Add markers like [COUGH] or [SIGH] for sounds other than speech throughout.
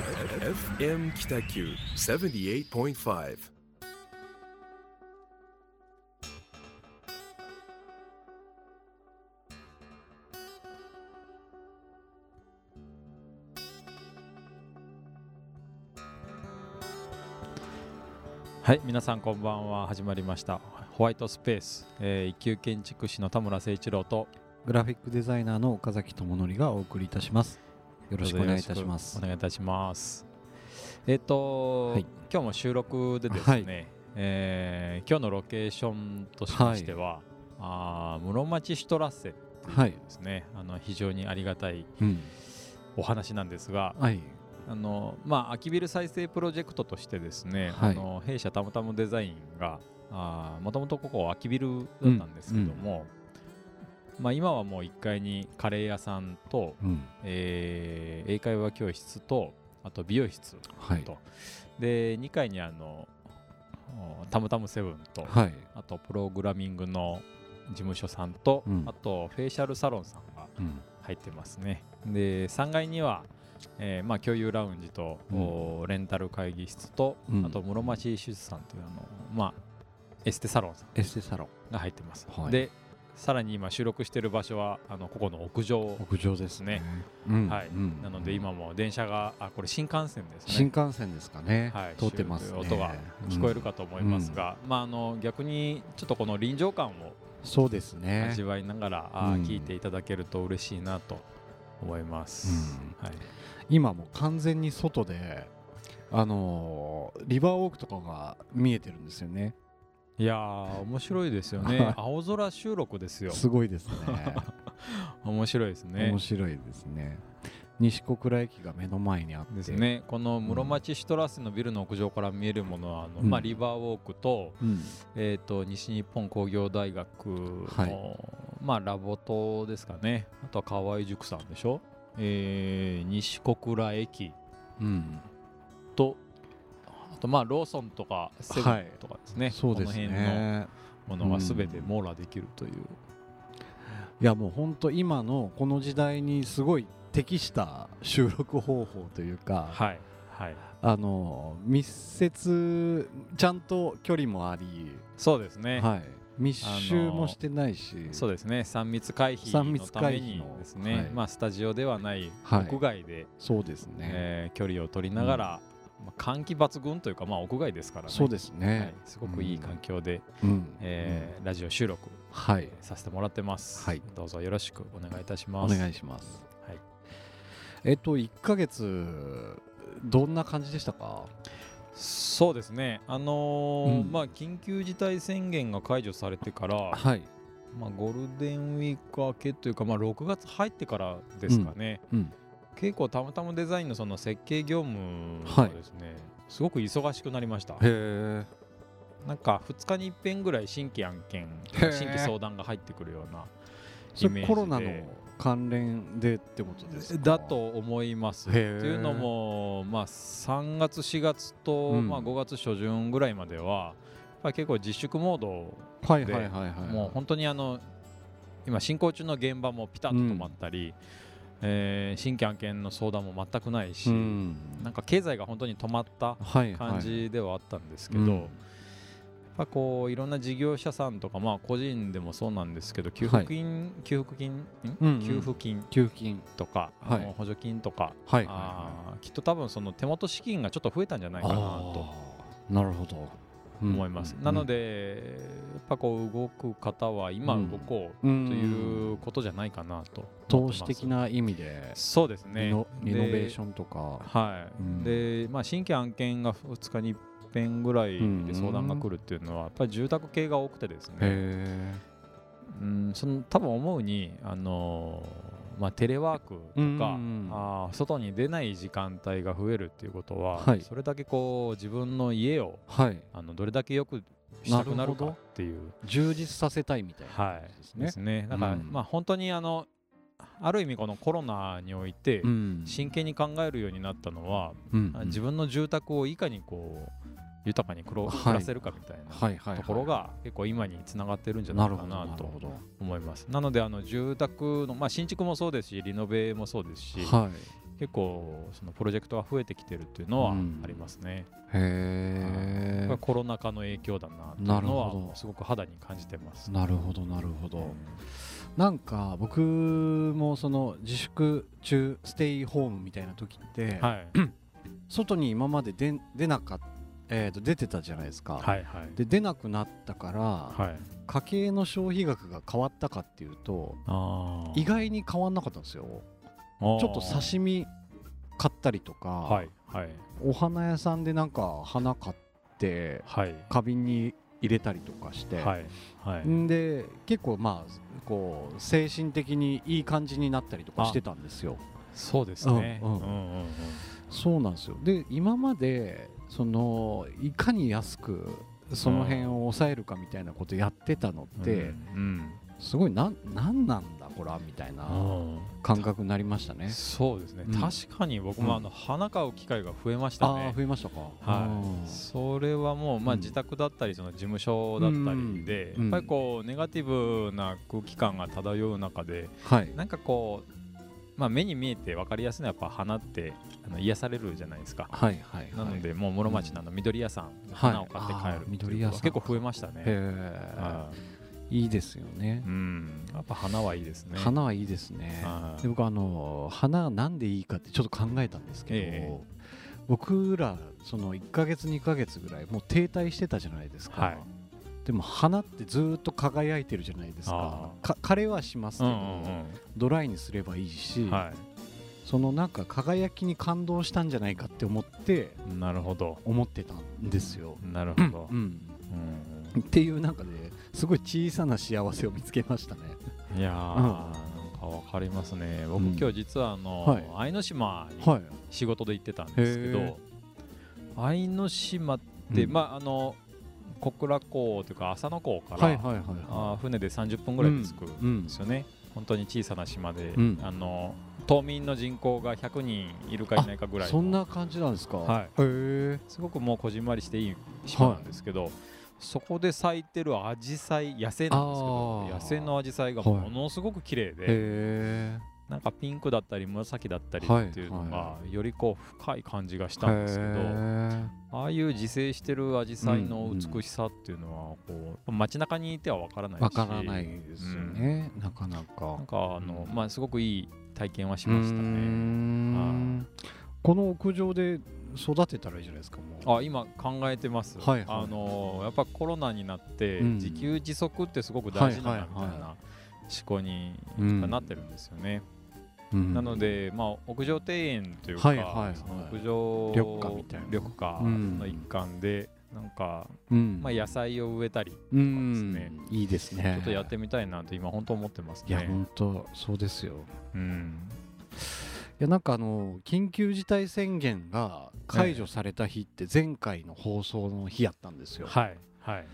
FM 北九78.5はい皆さんこんばんは。始まりました。ホワイトスペース、えー、一級建築士の田村誠一郎とグラフィックデザイナーの岡崎智則がお送りいたします。よろしくお願いいたします。お。願いいたします。えっ、と、はい。今日も収録でですね、はい。えー今日のロケーションとしましては、あー室町シュトラッセっていうはいですね、あの非常にありがたいうん。お話なんですが、はい。あのまあ、空きビル再生プロジェクトとしてですね、はい。あの弊社たむたむデザインがもともとここ空きビルだったんですけども、まあ、今はもう1階にカレー屋さんと、うん。えー英会話教室とあと美容室はい。と、で2階にあのおたむたむセブンと、はい。あとプログラミングの事務所さんと、うんあとフェイシャルサロンさんがうん。入ってますね。で3階には、えーまあ、共有ラウンジと、うんおレンタル会議室と、うんあと室町手術さんというあの、まあ、エステサロンさんエステサロン。が入ってます。はいでさらに今収録している場所はあのここの屋上屋上ですね。ね。うん。はいうんなので今も電車があこれ新幹線ですね。新幹線ですかね。はい、通ってますね。音が聞こえるかと思いますが、まああの逆にちょっとこの臨場感をうん。そうですね。味わいながら、あ聞いていただけると嬉しいなと思います。はい。今もう完全に外で、あのーリバーウォークとかが見えてるんですよね。いやー面白いですよねはい。青空収録ですよ。すごいですね。[LAUGHS] 面白いですね面。白いですね。西小倉駅が目の前にあって。です。ね。この室町シュトラッセのビルの屋上から見えるものはあの、うんまあリバーウォークと,、うん。えー、と西日本工業大学の、はいまあラボ島ですかね。あとは河合塾さんでしょ。えー西小倉駅うん。とまあローソンとかセブンとかですね。そうですこの辺のね。ものが全て網羅できるという。いやもう本当今のこの時代にすごい適した収録方法というか、はいはい。あの密接ちゃんと距離もあり、そうですね。はい、密集もしてないし、そうですね。3密回避の三密ためにですね。はいまあスタジオではないはい屋外で、そうですね、えー距離を取りながら、まあ、換気抜群というか、まあ、屋外ですからね。そうですはい。ね、、すごくいい環境で、うん。えーラジオ収録はい。させてもらってます。はい。どうぞよろしくお願いいたしおます。願いします。はい。えっと1ヶ月どんな感じでしたか？そうですね、あのーうん。まあ、緊急事態宣言が解除されてから、はい、まあ、ゴールデンウィーク明けというか、まあ、6月入ってからですかね、うん、結構たまたまデザインのその設計業務はいがですね、すごく忙しくなりました。へえ、なんか2日に一遍ぐらい新規案件新規相談が入ってくるようなイメージで。コロナの関連でってことですか？だと思います。というのも、まあ、3月4月と、うん。まあ、5月初旬ぐらいまではやっぱり結構自粛モードではいはいはいはい、もう本当にあの今進行中の現場もピタッと止まったり、えー新規案件の相談も全くないし、うん。なんか経済が本当に止まったはい感じではあったんですけど、うん。やっぱこういろんな事業者さんとか、まあ、個人でもそうなんですけど給付金、給付金、ん？うんうん。給付金。給付金とか、はい。補助金とか、はいあーきっと多分その手元資金がちょっと増えたんじゃないかなと。なるほど思います。なので、やっぱこう動く方は今動こうということじゃないかなと投資的な意味でそうですリねノリノベーションとか。はい、うん。でまあ新規案件が2日に一遍ぐらいで相談が来るっていうのはやっぱり住宅系が多くてですね。へうんその多分思うにあのーまあテレワークとうんかうん。あー外に出ない時間帯が増えるっていうことは、はい。それだけこう自分の家をはい。あのどれだけよくしたくなるかっていう。充実させたいみたいなはい。ですね。だから、うん。まあ本当にあのある意味このコロナにおいてうん。真剣に考えるようになったのは、うんあ自分の住宅をいかにこう豊かに暮らせるかみたいなところが結構今につながってるんじゃなないかなと思います。なのであの住宅の、まあ、新築もそうですしリノベもそうですし、はい。結構そのプロジェクトが増えてきてるっていうのはうん。ありますね、へこれコロナ禍の影響だなっていうのはすごく肌に感じてます、なるほどなるほど、うん。なんか僕もその自粛中ステイホームみたいな時って、はい。[CLEARS THROAT] 外に今まで出出なかっえーと出てたじゃないですか、はいはい。で出なくなったから、はい。家計の消費額が変わったかっていうとあ意外に変わんなかったんですよ。ちょっと刺身買ったりとか、はいはい。お花屋さんでなんか花買ってはい。花瓶に入れたりとかして、はいはい。んで結構まあこう精神的にいい感じになったりとかしてたんですよ。そうですね。うん。うんうんうん。そうなんですよ。で今までそのいかに安くその辺を抑えるかみたいなことやってたのうんって、うんすごいなんなんなんだこれはみたいなうん。感覚になりましたね。そうですね、うん。確かに僕もあの花買う機会が増えましたね。ー増えましたか。はい、それはもう、まあ、うん。自宅だったりその事務所だったりで、うん。やっぱりこうネガティブな空気感が漂う中ではい。なんかこう、まあ、目に見えて分かりやすいのはやっぱ花ってあの癒されるじゃないですか。はいはいはい。なので、もう室町のあの緑屋さん、はい花を買って帰る緑屋さん。結構増えましたね。へはい。えいいですよね。いうん、やっぱ花はいいですね。花はいいですね。はい。で僕あの花なんでいいかってちょっと考えたんですけど、ええ。僕らその1ヶ月2ヶ月ぐらいもう停滞してたじゃないですか、はい。でも花ってずーっと輝いてるじゃないですか。枯れはしますけど、うんうんドライにすればいいし、うん、はそのなんか輝きに感動したんじゃないかって思ってい、なるほど、思ってたんですよ、なるほど。うん。うん。っていう中ですごい小さな幸せを見つけましたね。いやー、なんかわかりますね。僕、うん今日実はあの、はい。愛の島にはい仕事で行ってたんですけへど、愛の島って、うん。まああの小倉港というか浅野港から、はいはいはいあ船で30分ぐらいで着くうんんですよね。本当に小さな島で、うん。あの島民の人口が100人いるかいないかぐらいのそんな感じなんですか？はい。へえ。すごくもうこじんまりしていい島なんですけど、そこで咲いてるアジサイ野生なんですけど野生のアジサイがものすごく綺麗で、へえ。なんかピンクだったり紫だったりはいっていうのがはよりこう深い感じがしたんですけど、ああいう自生してるアジサイの美しさっていうのはこう街中にいてはわからないし。わからないですよね、なかなか。なんかあの、うんまあすごくいい体験はしましたね。ん。この屋上で育てたらいいじゃないですかもう。あ今考えてます、はいはい。あのやっぱコロナになってうん。自給自足ってすごく大事だなみたいな思考にうんなってるんですよね。うん。なので、まあ、屋上庭園というか、はいはいはい。その屋上緑化みたいな。緑化の一環で、なんか、うん。まあ、野菜を植えたり、うんですね。いいですね。ちょっとやってみたいなと今本当思ってますいやね。本当そうですよ。うん、いやなんかあの緊急事態宣言が解除された日って前回の放送の日やったんですよ、はい。はい。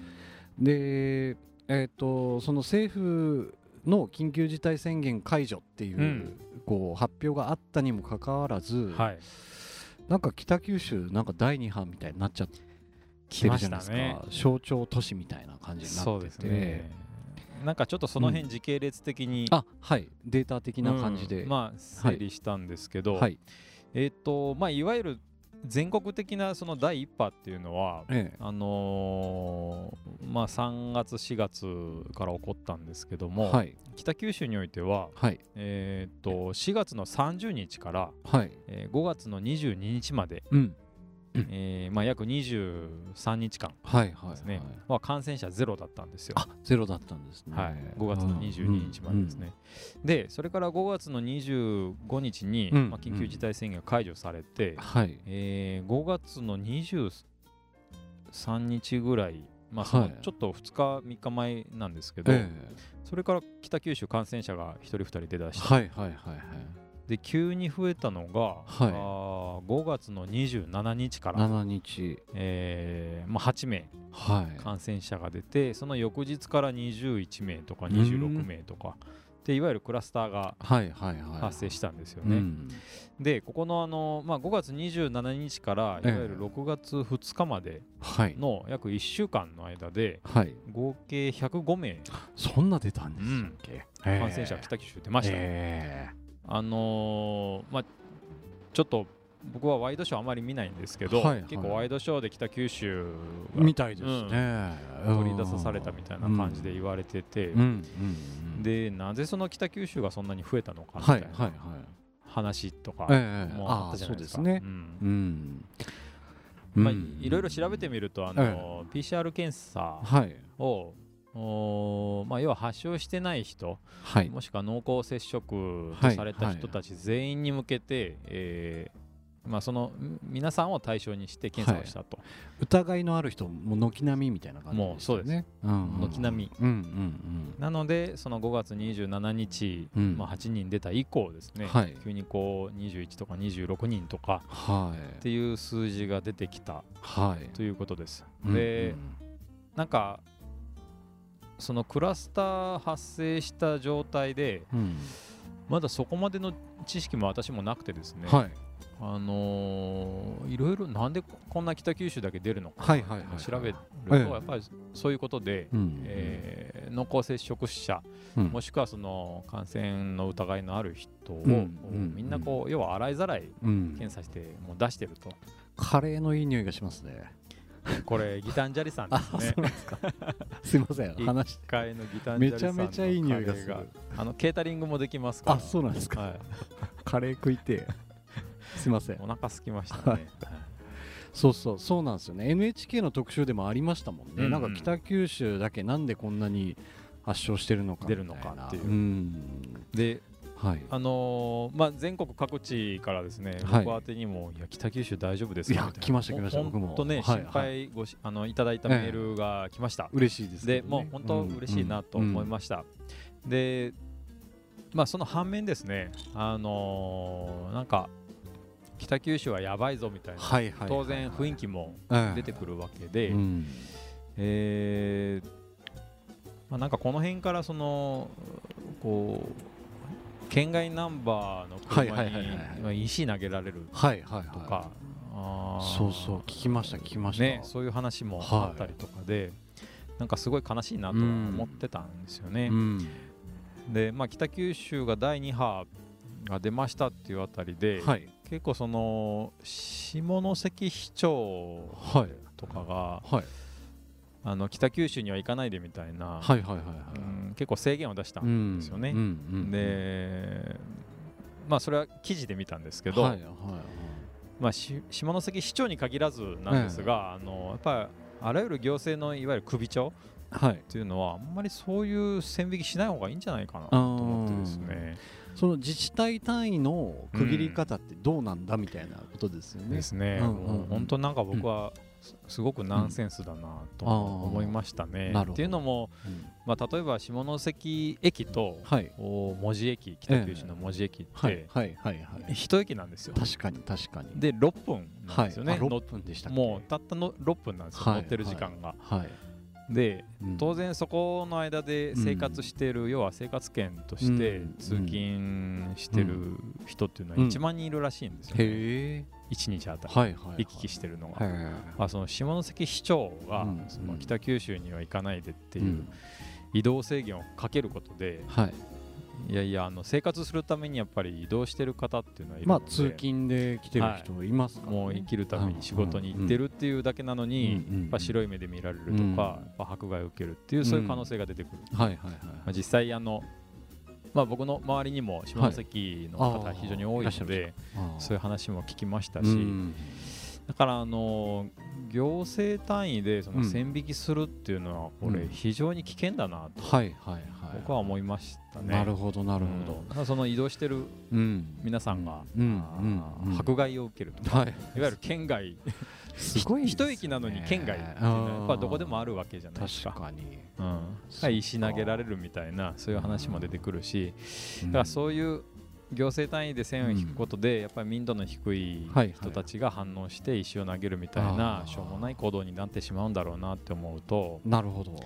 でえっ、とその政府の緊急事態宣言解除っていう,、うん。こう発表があったにもかかわらず、はい。なんか北九州なんか第二波みたいになっちゃってる来ましたね。象徴都市みたいな感じになそうってて、ですね。なんかちょっとその辺時系列的に、あはい。データ的な感じで、うん。まあ整理したんですけど、はい。えっ、とまあいわゆる全国的なその第一波っていうのは、ええ。あのーまあ3月4月から起こったんですけども、はい。北九州においては、はい。えー、と4月の30日から、はい。えー5月の22日まで、うんえーまあ、約23日間はいはいですね、はい。まあ、感染者ゼロだったんですよ。あゼロだったんですね、はい、5月の22日までですね、でそれから5月の25日に、うんまあ、緊急事態宣言が解除されて、はい。えー5月の23日ぐらい、まあちょっと2日3日前なんですけど、えそれから北九州感染者が1人2人出だえして、はいはいはいはいで急に増えたのが、はい。あー5月の27日から、7日。えーまあ、8名。はい。感染者が出てその翌日から21名とか26名とか。でいわゆるクラスターがはいはいはい。発生したんですよね。うん。でここのあの、まあ、5月27日からいわええゆる6月2日まではい。の約1週間の間ではい。合計105名。そんな出たんでしたっけ、感染者が北九州出ました、えあのーまあちょっと僕はワイドショーあまり見ないんですけど、はいはい。結構ワイドショーで北九州がみたいですね、取り出さされたみたいな感じで言われてて、うん。うんうんでなぜその北九州がそんなに増えたのかみたいな話とかええもあったじゃないですか。まあ、うん。いろいろ調べてみるとあの、PCR 検査はい。を、おーまあ、要は発症してない人、はい。もしくは濃厚接触とされた人たち全員に向けて、えーまあ、そのん皆さんを対象にして検査をしたと、疑いのある人も軒並みみたいな感じもうそうです。ねうん軒並み。うんうんなのでその5月27日、うん。まあ、8人出た以降ですね、はい。急にこう21とか26人とか。はい。っていう数字が出てきたはい。ということです。うん。で、なんかそのクラスター発生した状態でうん。まだそこまでの知識も私もなくてですね、はい。あのーいろいろなんでこんな北九州だけ出るのかはいはいはい調べるええとやっぱりそういうことで、うんえー濃厚接触者うん。もしくはその感染の疑いのある人を、みんなこう要は洗いざらいうん。検査してもう出してると。カレーのいい匂いがしますねこれギタンジャリさんですね。すか。[LAUGHS] すいませんい話。1階のギタンジャめちゃリさんのめちゃいい匂いがあのケータリングもできますから。あそうなんですか。はい、カレー食いてえ。すいません。お腹空きましたね、はい。そうそうそうなんですよね。NHK の特集でもありましたもんね、うん。うんなんか北九州だけなんでこんなに発症してるのか出るのかっていうん。ではい。あのーまあ、全国各地からですね、はい。僕宛てにも、いや、北九州大丈夫ですか来ました来ました。僕もほんとね、はい心配ごし、あのいただいたメールが来ました。嬉しいですね。もう本当嬉しいなと思いました。で、まあ、その反面ですね、あのーなんか、北九州はやばいぞみたいな、はいはいはい。当然雰囲気も出てくるわけで、うん。えーまあ、なんかこの辺からそのこう県外ナンバーの車に石投げられるはいはいとか、はあーいそうそう聞きました聞きました。ね、そういう話もあったりとかで、なんかすごい悲しいなとは思ってたんですよね。うん。で、まあ、北九州が第2波が出ましたっていうあたりで、はい。結構その下関市長はい。とかがはいあの北九州には行かないでみたいな、はいはいはいはい。うん結構制限を出したんですよね。うんうんで、まあ、それは記事で見たんですけど、はいはいはい。まあ、し下関市長に限らずなんですが、あのやっぱりあらゆる行政のいわゆる首長はい。っていうのはあんまりそういう線引きしない方がいいんじゃないかなと思ってですね。その自治体単位の区切り方ってどうなんだみたいなことですよね。ですね、うんうん本当なんか僕はすすごくナンセンスだなと思いましたね。なるほど。っていうのも、うん。まあ、例えば下関駅とはい。お門司駅北九州の門司駅って、はい。はい。はい。はい。一駅なんですよ。確かに確かに。で6分なんはいですよね、あ乗6分でしたもうたったの6分なんですよ、はい。乗ってる時間が。はいでうん。当然そこの間で生活している、要は生活圏としてうん。通勤してる人っていうのはうん。1万人いるらしいんですよ、ね。へえ。1日あたり。はいはい行き来してるのが。はいはいはい。あその下関市長が、うん。その北九州には行かないでってういうん。移動制限をかけることで、はいいやいやあの生活するためにやっぱり移動してる方っていうのはいるので、まあ通勤で来てる人い。ますか。らねもう生きるために仕事に行ってるっていうだけなのに、うんうんやっぱ白い目で見られるとか、うんやっぱ迫害を受けるっていうそういう可能性が出てくる、はいはいはいまあ、実際あの、まあ、僕の周りにも下関の方はい非常に多いので、あー。そういう話も聞きましたし、うんだからあの行政単位でそのうん。線引きするっていうのはこれうん。非常に危険だなと僕は思いましたね。なるほどなるほうん。その移動してる皆さんが、迫害を受けるとか、はい。いわゆる県外。[LAUGHS] すごいね。一駅なのに県外っていうのはやっぱどこでもあるわけじゃないですか。確かに。うん、石投げられるみたいなそういう話も出てくるし、うん。だからそういう行政単位で線を引くことで、やっぱり民度の低い人たちが反応して石を投げるみたいあなー。しょうもない行動になってしまうんだろうなって思うと。なるほど。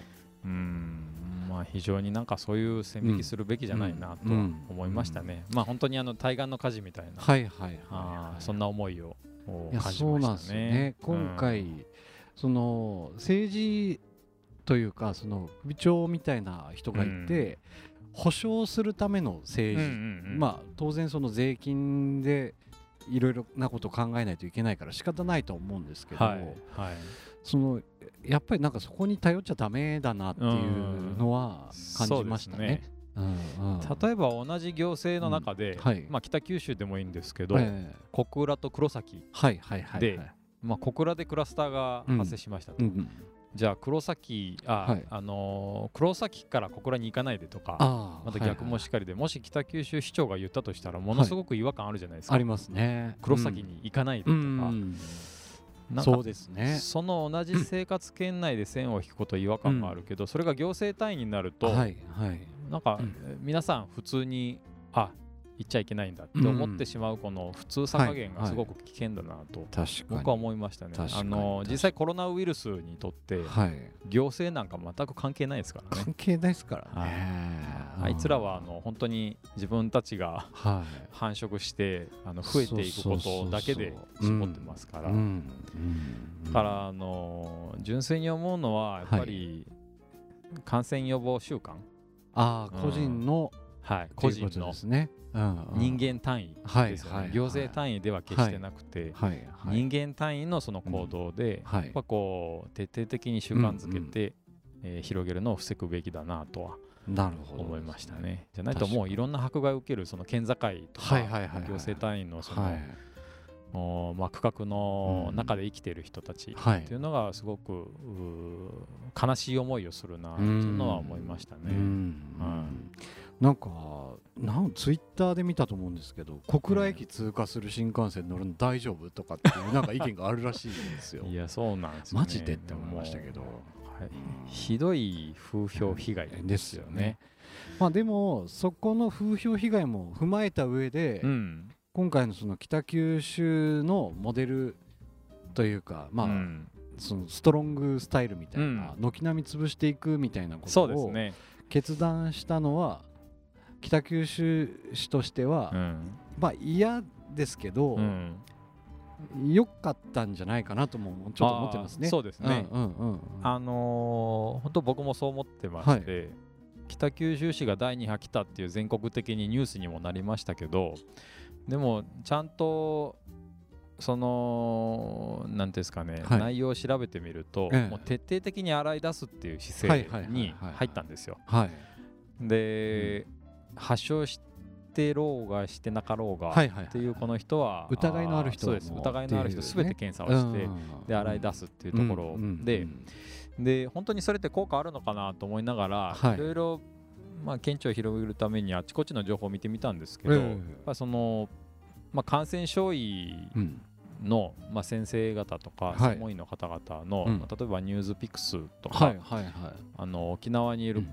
うん。まあ非常になんかそういう線引きするべきじゃないなとは思いましたね、まあ本当にあの対岸の火事みたいな、はいはいあはい。ーそんな思いを感じましたね。よね。今回、その政治というかその部長みたいな人がいて、保証するための政治、まあ当然その税金でいろいろなことを考えないといけないから仕方ないと思うんですけど、はいはい。そのやっぱりなんかそこに頼っちゃダメだなっていうのは感じましたね。例えば同じ行政の中で、うん。はい。まあ、北九州でもいいんですけど、ええ。小倉と黒崎、はいはいはいではい。まあ、小倉でクラスターが発生しましたと、うんうんじゃあ黒崎あ、はい。あのー黒崎から小倉に行かないでとかまた逆もしっかりで、もし北九州市長が言ったとしたらものすごく違和感あるじゃないですか、ありますね。黒崎に行かないでとうか、ん。なんかそうですね。その同じ生活圏内で線を引くこと違和感があるけど、それが行政単位になると、はいはい。なんか、うん。えー皆さん普通にあ行っちゃいけないんだって思ってしまうこの普通さ加減がすごく危険だなと僕は思いましたね。あの実際コロナウイルスにとってはい。行政なんか全く関係ないですからね。関係ないですからはい。ねあいつらはあの本当に自分たちがはい。繁殖してあの増えていくことだけで絞ってますから。だからあの純粋に思うのはやっぱり感染予防習慣、うんああ個人のはい、個人の人間単位はいですよね、はい行政単位では決してなくて、人間単位のその行動で、はい。やっぱこう徹底的に習慣づけて、えー広げるのを防ぐべきだなとはなるほど思いましたね。じゃないともういろんな迫害を受けるその県境とか、行政単位のその、はい。おまあ、区画のうん。中で生きている人たちはいっていうのがすごく悲しい思いをするなっていうのは思いましたね。うん。はなんかなんツイッターで見たと思うんですけど小倉駅通過する新幹線乗るの大丈夫とかっていう [LAUGHS] なんか意見があるらしいんですよいやそうなんですよ、ね。マジでって思いましたけどはいひどい風評被害ですよね。まあでもそこの風評被害も踏まえた上で、うん。今回のその北九州のモデルというかまあ、うんそのストロングスタイルみたいな、うん軒並み潰していくみたいなこそとを。決断したのは北九州市としては、うん。まあ嫌ですけど、うん。良かったんじゃないかなともちょっと思ってますね。そうですねうんうんうんうんあのー本当僕もそう思ってまして、北九州市が第2波来たっていう全国的にニュースにもなりましたけどでもちゃんとそのなんていうんですかね、はい内容を調べてみると、ええもう徹底的に洗い出すっていう姿はいはいはいはい勢に入ったんですよ。はいで、発症してろうがしてなかろうが、っていうこの人は疑いのある人そうです。も疑いのある人すべて検査をして、うんで洗い出すっていうところで、で本当にそれって効果あるのかなと思いながら、はい。い、ろいろ、まあ、顕著を広げるためにあちこちの情報を見てみたんですけど、ええ。やっぱその、まあ、感染症医うん。の、まあ、先生方とかはい。専門医の方々の、例えばニュースピックスとか、はいはいはい。あの沖縄にいるうん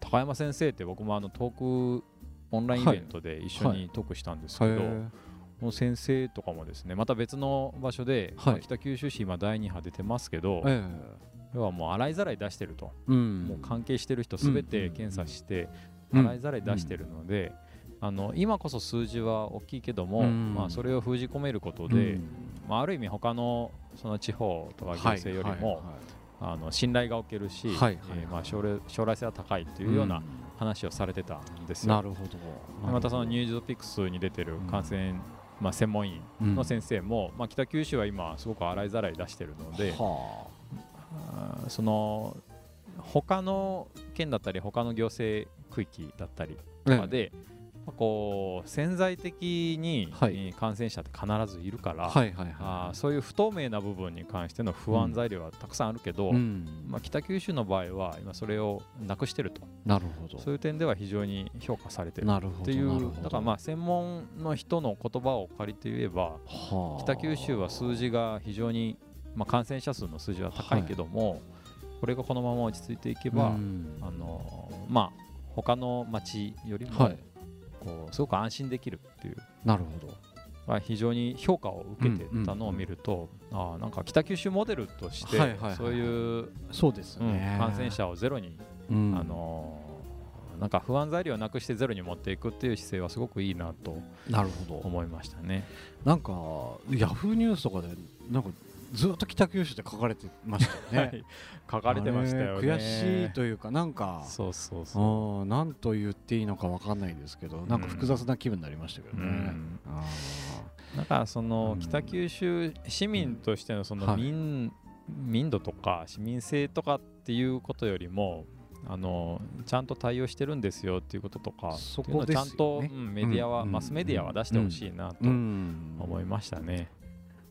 高山先生って僕もあのトークオンラインイベントで一緒にトークしたんですけど、へえもう先生とかもですねまた別の場所で、はい。まあ北九州市今第2波出てますけど、え要はもう洗いざらい出してると、えうん。もう関係してる人すべて検査してうん。洗いざらい出してるので、あの今こそ数字は大きいけども、うん。まあ、それを封じ込めることで、うん。まあ、ある意味他のその地方とか行政よりも、はいあの信頼がおけるし、はいはいえーまあ、将来将来性は高いというような話をされてたんですよ。なるほど。でまたそのニュースピックスに出てる感染、まあ、専門医の先生も、まあ、北九州は今すごく洗いざらい出してるので、はあ。ーその他の県だったり他の行政区域だったりあとかで、まあこう潜在的に、感染者って必ずいるから、はいはいあはーそういう不透明な部分に関しての不安材料はたくさんあるけど、いうん。まあ、北九州の場合は今それをなくしてると。なるほど。そういう点では非常に評価されてる。っていうだからまあ専門の人の言葉を借りて言えばはあ。北九州は数字が非常に、まあ、感染者数の数字は高いけども、これがこのまま落ち着いていけば、うん。あのまあ他の町よりも、はいこうすごく安心できるっていう、なるほど。まあ、非常に評価を受けてたのを見ると、ああなんか北九州モデルとして、はいはいはいそういう、そうですうんね。感染者をゼロに、うん。あのなんか不安材料をなくしてゼロに持っていくっていう姿勢はすごくいいなとなるほど。思いましたね。なんかヤフーニュースとかでなんかずっと北九州って書かれてましたよね。はい、書かれてましたよ悔しいというかなんかそうそうそう。うんなんと言っていいのかわかんないですけどなんか複雑な気分になりましたけどね、うん。あだからその北九州市民としてのその民,、民度とか市民性とかっていうことよりもあのちゃんと対応してるんですよっていうこととかそっていうのをちゃんと、うんメディアは、うん。マスメディアは出してほしいなと思いましたね。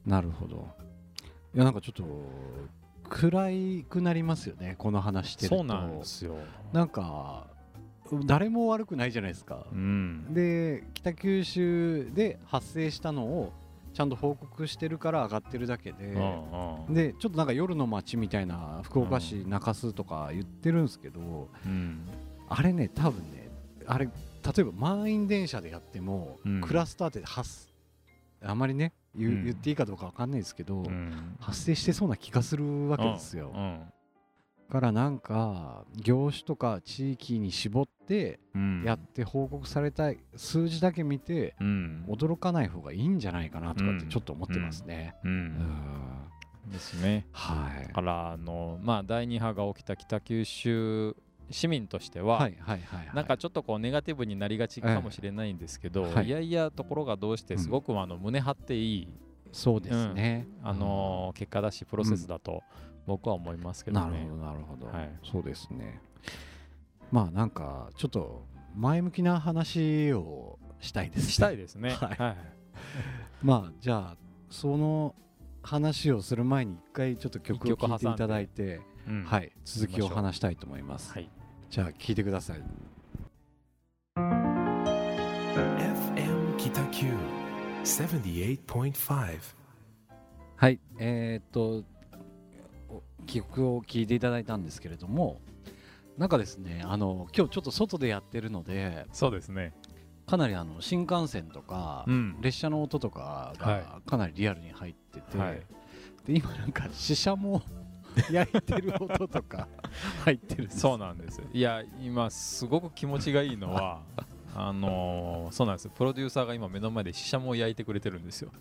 なるほどいやなんかちょっと暗いくなりますよねこの話してると。そうなんですよ。なんか誰も悪くないじゃないですか、うん、で北九州で発生したのをちゃんと報告してるから上がってるだけで、うんうん。でちょっとなんか夜の街みたいな福岡市中洲とか言ってるんですけど、うん。あれね多分ねあれ例えば満員電車でやっても、うん。クラスターって発あまりね言,、うん。言っていいかどうかわかんないですけど、うん。発生してそうな気がするわけですよ、うん。からなんか業種とか地域に絞ってうん。やって報告された数字だけ見てうん。驚かない方がいいんじゃないかなとかってうん。ちょっと思ってますね。ですね。はい。だからあのまあ第2波が起きた北九州市民としては、なんかちょっとこうネガティブになりがちかもしれないんですけど、ええはい。いやいやところがどうしてすごくあの胸張っていい、そうですね。あの結果だしプロセスだと僕は思いますけどね。なるほどなるほど、はい。そうですね。まあなんかちょっと前向きな話をしたいです、ね。したいですね。はい。はい。[LAUGHS] まあじゃあその話をする前に一回ちょっと曲を聴いていただいて、うん。はい。続きを話したいと思います。はいじゃあ聴いてください。FM Q 78.5. はい、えーっとお曲を聴いていただいたんですけれどもなんかですねあの今日ちょっと外でやってるのでそうですね。かなりあの新幹線とか、うん列車の音とかがはかなりリアルに入ってて、はいで今なんか死者も [LAUGHS] 焼いてる音とか [LAUGHS] 入ってるそうなんです。いや今すごく気持ちがいいのは。[LAUGHS] あのーそうなんです。プロデューサーが今目の前でシシャモを焼いてくれてるんですよ。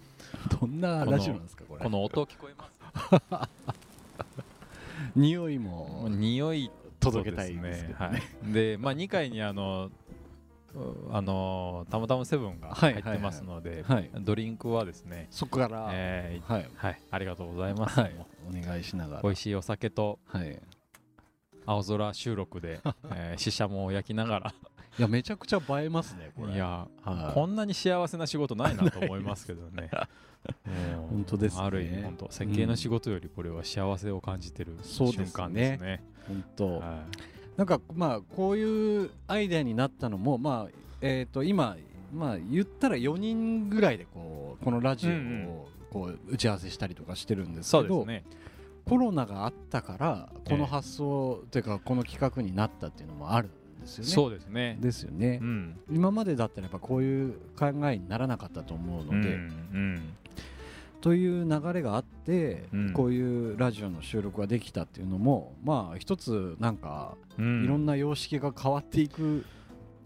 どんなラジオなんですかこれ。この音聞こえます？匂いも匂い届けたいですね。はい、で、まあ、2階にあのうあのたまたまセブンがはい入ってますので、はい。ドリンクはですね、そこから、えーはい。はい、ありがとうございます、はい。お願いしながら。美味しいお酒とはい。青空収録で、[LAUGHS] えー、シシャモを焼きながいやめちゃくちゃ映えますねこれ。らいや、はい。こんなに幸せな仕事ないなと思いますけどね。[LAUGHS] 本当ですね。ある意味本当設計の仕事よりこれは幸せを感じてるそうですね。瞬間ですね。本当、はなんかまあこういうアイデアになったのもまあえっ、と今まあ言ったら4人ぐらいでこうこのラジオをこう打ち合わせしたりとかしてるんでい、すけど、そうですね。コロナがあったからこの発想というかこの企画になったっていうのもあるんですよね。そうですね。ですよね、うん。今までだったらやっぱこういう考えにならなかったと思うので、うんうんという流れがあって、うん。こういうラジオの収録ができたっていうのもまあ一つなんかうん。いろんな様式が変わっていく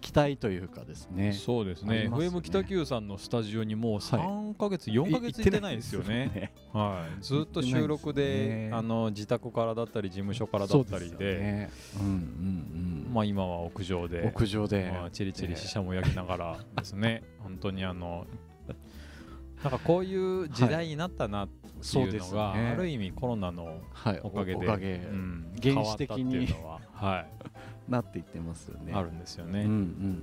期待というかですね。そうですね。ね。FM 北九さんのスタジオにもうはい。3ヶ月、4ヶ月行ってないですよね。はい、ずっと収録でね。あの自宅からだったり事務所からだったりで。うんうんうん。まあ、今は屋上で。屋上で、まあ、チリチリししゃも焼きながらですね。[LAUGHS] 本当にあのなんかこういう時代になったなってそうい。うのが、ある意味コロナのはい、おかげ。でおかげ、うん原始的にいうのは、はい。なっていってますよね。あるんですよね。うんうんうん。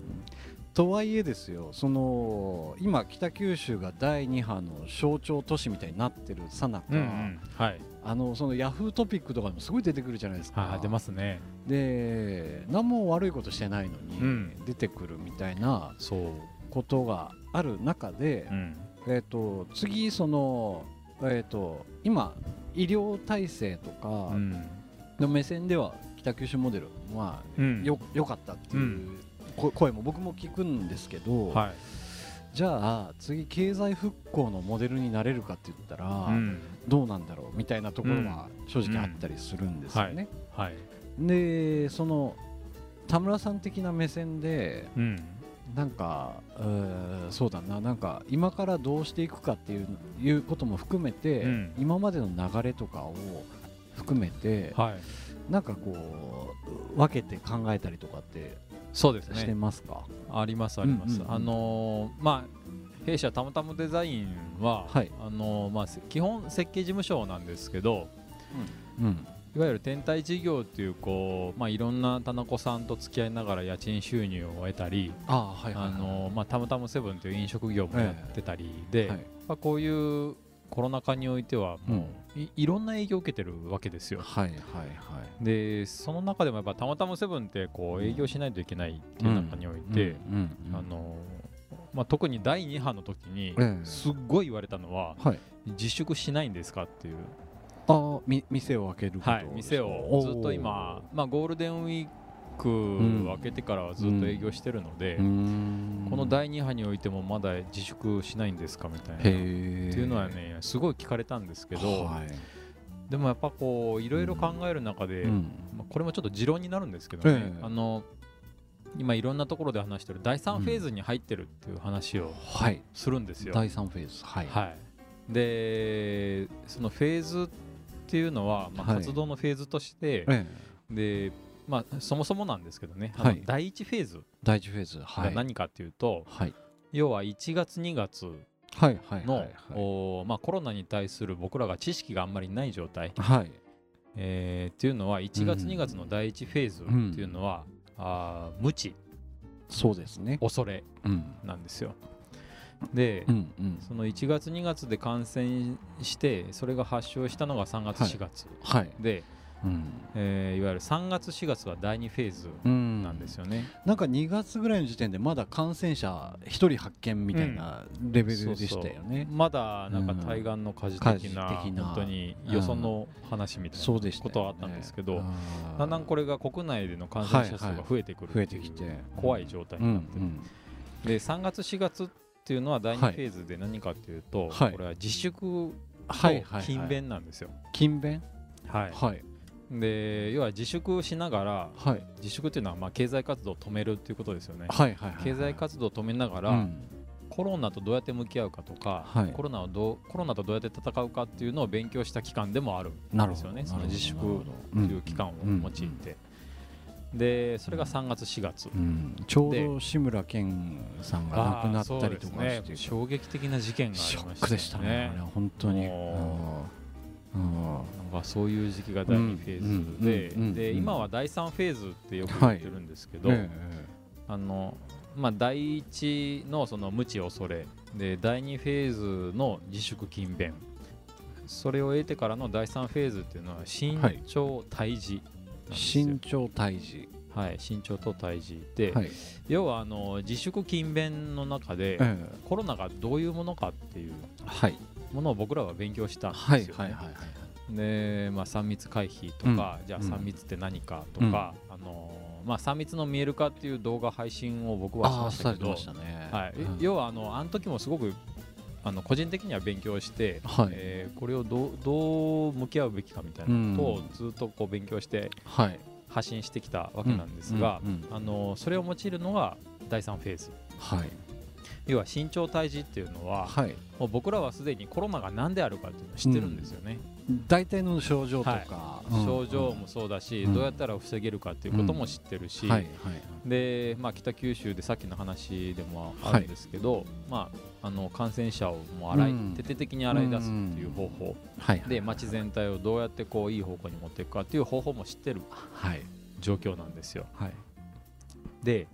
とはいえですよ、その今北九州が第2波の象徴都市みたいになってるさなか、うんうん。はい、あのそのヤフートピックとかでもすごい出てくるじゃないですか。はい、出ますね。で何も悪いことしてないのに、うん。出てくるみたいなそう、ことがある中で、うんえー、と次その、えー、と今医療体制とかうん。の目線では北九州モデルまあうん。よ良かったっていうこ声も僕も聞くんですけど、はい。じゃあ次経済復興のモデルになれるかって言ったら、うん。どうなんだろうみたいなところは正直あったりするんですよね。はい。でその田村さん的な目線でうんなんかうーそうだな。なんか今からどうしていくかっていういうことも含めて、うん。今までの流れとかを含めて、はい、なんかこう分けて考えたりとかってそうですしてね。ますか、ありますあります。うんうんうん。あのーまあ弊社たまたまデザインは、はい。あのまあ、せ基本設計事務所なんですけどうんいわゆる天体事業っていうこう、まあ、いろんな棚子さんと付き合いながら家賃収入を得たり、たまたまセブンという飲食業もやってたりで、はいまあ、こういうコロナ禍においてはもうい,、いろんな営業を受けてるわけですよ。はいはいはい。でその中でもやっぱたまたまセブンってこう営業しないといけないっていう中において、あのまあ、特に第2波の時にええ。すっごい言われたのははい。自粛しないんですかっていう、ああみ店を開けるはい、店をずっと今、まあ、ゴールデンウィークを明けてからはずっと営業してるので、うーん。この第2波においてもまだ自粛しないんですかみたいな。へっえていうのはねすごい聞かれたんですけど、はい。でもやっぱこういろいろ考える中で、うん。まあ、これもちょっと持論になるんですけどね、ええ。あの今いろんなところで話してる第3フェーズに入ってるっていう話をはい。するんですよ。第3フェーズ。はい。はい、でそのフェーズっていうのは、まあ、はい。活動のフェーズとして、ええ。でまあ、そもそもなんですけどね、あはい。の第1フェーズ。第1フェーズはい。が何かっていうと、はい。要は1月2月はいはいの、コロナに対する僕らが知識があんまりない状態、はい。えーっていうのは1月うん2月の第1フェーズっていうのは、あー無知。そうですね。恐れうん。なんですよ。で、うんうん。その1月2月で感染してそれが発症したのが3月はい。4月、はい。で、うん。えーいわゆる3月4月は第2フェーズうん。なんですよね。なんか2月ぐらいの時点でまだ感染者1人発見みたいなレベルでしたよね。まだなんか対岸の火事的な,、火事的な。本当によその話みたいなことはあったんですけど、あーだんだんこれが国内での感染者数が増えてくる増えっていうてきて。怖い状態うんになってる、で3月4月っていうのは第2フはい。ェーズで何かっていうと、はい。これは自粛と勤勉なんですよ。勤勉？はい。はい。で要は自粛しながらはい。自粛っていうのはまあ経済活動を止めるっていうことですよね。はいはいはい経済活動を止めながら、うん。コロナとどうやって向き合うかとか、はい。コロナをどうコロナとどうやって戦うかっていうのを勉強した期間でもあるんですよね。その自粛とど。いう期間を用いて。でそれが3月4月。うん。ちょうど志村けんさんが亡くなったりとかして衝撃的な事件がありシましたよね。ョックでしたね本当に。なんかそういう時期が第2フェーズで、うん。でうん。今は第3フェーズってよく言ってるんですけど、えあのまあ、第1のその無知恐れで第2フェーズの自粛勤勉それを得てからの第3フェーズっていうのは身長退治なんですよ身長退治。はい、身長と退治で、はい。要はあの自粛勤勉の中で、えコロナがどういうものかっていうはい。ものを僕らは勉強したんはいですよ、ね。はいはいはいで、まあ、3密回避とか、じゃあうん。3密って何かとか、あのまあ、3密の見える化っていう動画配信を僕はしあましたけどね。はい。うん。要はあのあの時もすごくあの個人的には勉強して、はい。えーこれをどうどう向き合うべきかみたいなことをずっとこう勉強してはい。発信してきたわけなんですが、あのそれを用いるのが第3フェーズ。はい要は身長退治っていうのは、はい。もう僕らはすでにコロナが何であるかっていうのを知ってるんですよね、大体の症状とか。うん。症状もそうだし、うん。どうやったら防げるかっていうことも知ってるし、はいはい。で、まあ、北九州でさっきの話でもあるんですけど、まあ、あの感染者をもう洗い、うん。徹底的に洗い出すっていう方法、はい。で街全体をどうやってこういい方向に持っていくかっていう方法も知ってるはい。状況なんですよ。はい。で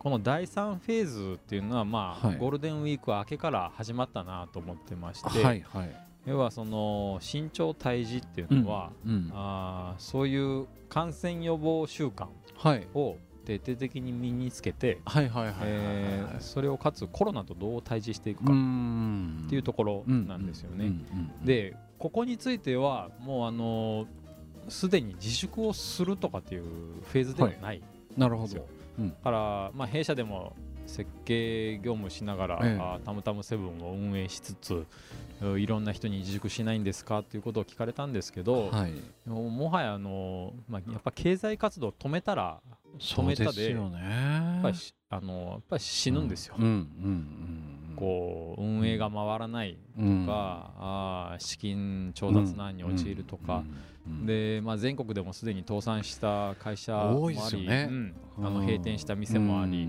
この第3フェーズっていうのは、まあはい。ゴールデンウィーク明けから始まったなと思ってまして、はいはい。要はその身長退治っていうのは、うんあーそういう感染予防習慣はい。を徹底的に身につけて、はいはいはいえーそれをかつコロナとどう対峙していくうかん。っていうところなんですよね。うんうんでここについてはもうあのすでに自粛をするとかっていうフェーズではない、なるほでから、まあ、弊社でも設計業務しながら、ええ。あータムタムセブンを運営しつついろんな人に自粛しないんですか？っていうことを聞かれたんですけど、はい。もはやあの、まあ、やっぱ経済活動を止めたら止めたでですよね。やっぱりしあのやっぱり死ぬんですよ、うんうんうんうんこう運営が回らないとか、あ資金調達難に陥るとか、で、まあ、全国でもすでに倒産した会社もあり、ね。うん、あの閉店した店もあり、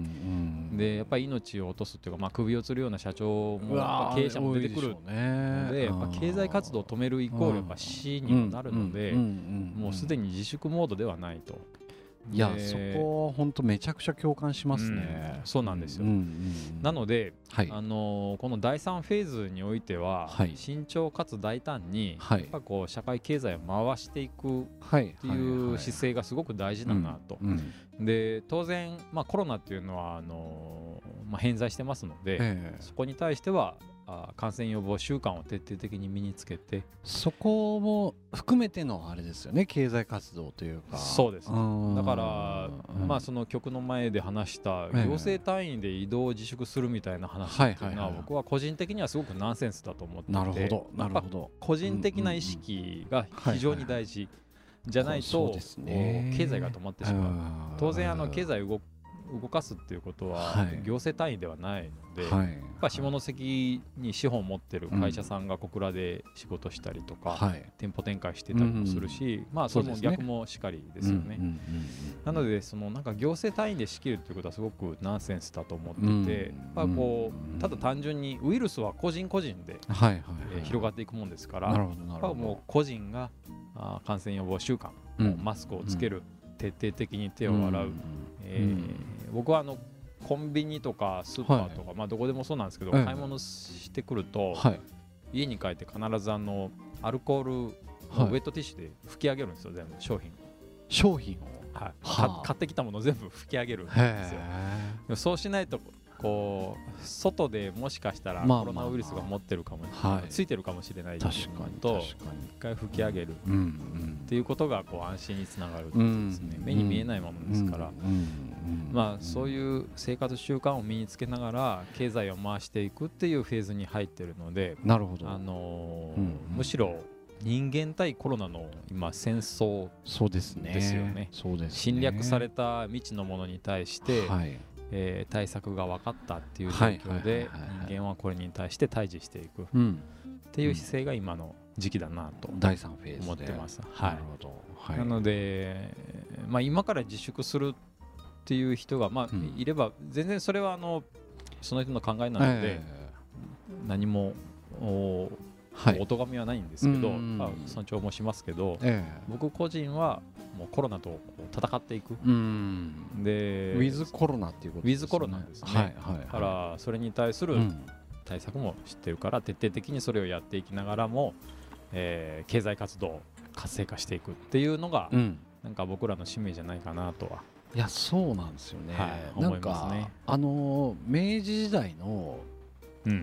でやっぱり命を落とすっていうか、まあ、首を吊るような社長も経営者も出てくるのでやっぱ経済活動を止めるイコールやっぱ死にもなるのでもうすでに自粛モードではないと。いやそこは本当めちゃくちゃ共感しますね、うん、そうなんですよ、うんうんうん、なので、はい、あのー、この第3フェーズにおいては、はい、慎重かつ大胆に、はい、やっぱこう社会経済を回していくっていう姿勢がすごく大事だなと、で当然、まあ、コロナっていうのはあのー、まあ、偏在してますので、えー、そこに対してはあ感染予防習慣を徹底的に身につけて。そこも含めてのあれですよね経済活動というか。そうです、ね、だからまあその局の前で話した行政単位で移動を自粛するみたいな話っていうのは僕は個人的にはすごくナンセンスだと思ってて。なるほどなるほど。個人的な意識が非常に大事じゃないと経済が止まってしまう。当然あの経済動く動かすっていうことは行政単位ではないので、はい、やっぱ下関に資本を持ってる会社さんが小倉で仕事したりとか、はい、店舗展開してたりもするし、まあその逆もしかりですよね。なのでそのなんか行政単位で仕切るっていうことはすごくナンセンスだと思ってて、まあこうただ単純にウイルスは個人個人で、はいえ広がっていくもんですから、もう個人があ感染予防習慣、マスクをつける、徹底的に手を洗う、えー僕はあのコンビニとかスーパーとか、はい、まあどこでもそうなんですけど、買い物してくると、はい、家に帰って必ずあのアルコールウェットティッシュで拭き上げるんですよ全部商品。商品を、はい、は買ってきたもの全部拭き上げるんですよ。そうしないとこう外でもしかしたらコロナウイルスが持ってるかも、まあまあ、ついてるかもしれないと一回吹き上げる。っていうことがこう安心につながるですね、目に見えないものですから、まあそういう生活習慣を身につけながら経済を回していくっていうフェーズに入ってるのでなるほど、あのむしろ人間対コロナの今戦争そうですね。ですよね。侵略された未知のものに対して、はいえー、対策が分かったっていう状況で人間はこれに対して対峙していく。っていう姿勢が今の時期だなと第3フェーズ思ってます。はい、なるほど、はい、なので、まあ、今から自粛するっていう人が、まあ、いれば全然それはあのその人の考えなので、何もおはい、お咎めはないんですけど、まあ、尊重もしますけど、え僕個人はもうコロナと戦っていく、でウィズコロナっていうことですね。ウィズコロナですね、はいはい、だからそれに対する対策も知ってるから徹底的にそれをやっていきながらも、えー、経済活動を活性化していくっていうのが、うん、なんか僕らの使命じゃないかなとは。いやそうなんですよね、はい、思いますね。あの明治時代の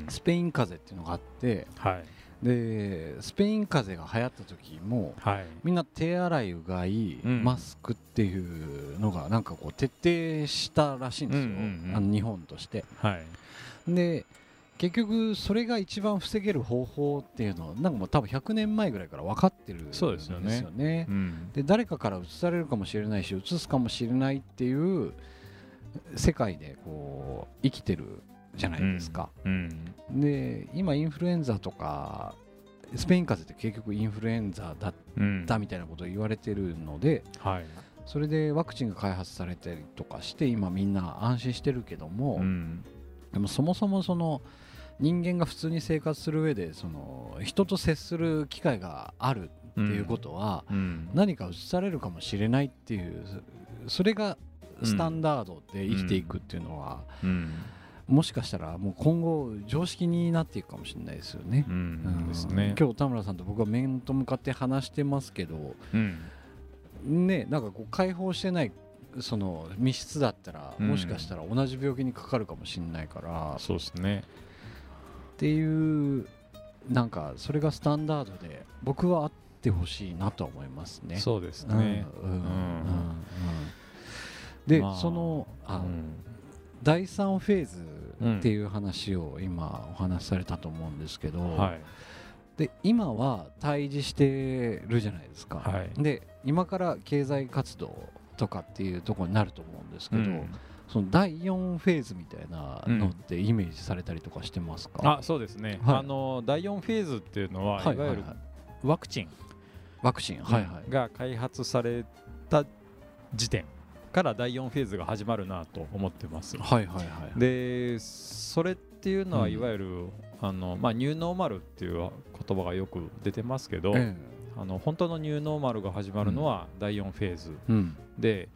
スペイン風邪っていうのがあって、うん、はいでスペイン風邪が流行った時も、はい、みんな手洗いうがい、うん、マスクっていうのがなんかこう徹底したらしいんですよ、うんうんうん、あの日本として。はい、で結局それが一番防げる方法っていうのはなんかもう多分100年前ぐらいから分かってるんですよね。そうですよね、うん、で誰かから移されるかもしれないし移すかもしれないっていう世界でこう生きてるじゃないですか。うんうん、で今インフルエンザとかスペイン風邪って結局インフルエンザだったみたいなことを言われてるので、はい、それでワクチンが開発されたりとかして今みんな安心してるけども、でもそもそもその人間が普通に生活する上でその人と接する機会があるっていうことは、何か移されるかもしれないっていうそれがスタンダードで生きていくっていうのは、もしかしたらもう今後常識になっていくかもしれないですよね。うんですね。今日田村さんと僕は面と向かって話してますけど、うん、ねなんかこう解放してないその密室だったら、もしかしたら同じ病気にかかるかもしれないから、そうですね。っていうなんかそれがスタンダードで僕はあってほしいなと思いますね。そうですね。で、まあ、そのあ、うん、第3フェーズっていう話を今お話しされたと思うんですけど、はい、で今は対峙してるじゃないですか、はい、で今から経済活動とかっていうところになると思うんですけど、うん、その第4フェーズみたいなのってイメージされたりとかしてますか、うん、あそうですね、はい、あの第4フェーズっていうのは、はい、いわゆるワクチン。ワクチン、はいはい、が開発された時点から第4フェーズが始まるなと思ってます。はいはいはい、でそれっていうのはいわゆる、うん、あのまあ、ニューノーマルっていう言葉がよく出てますけど、えあの本当のニューノーマルが始まるのは第4フェーズ、うん、で、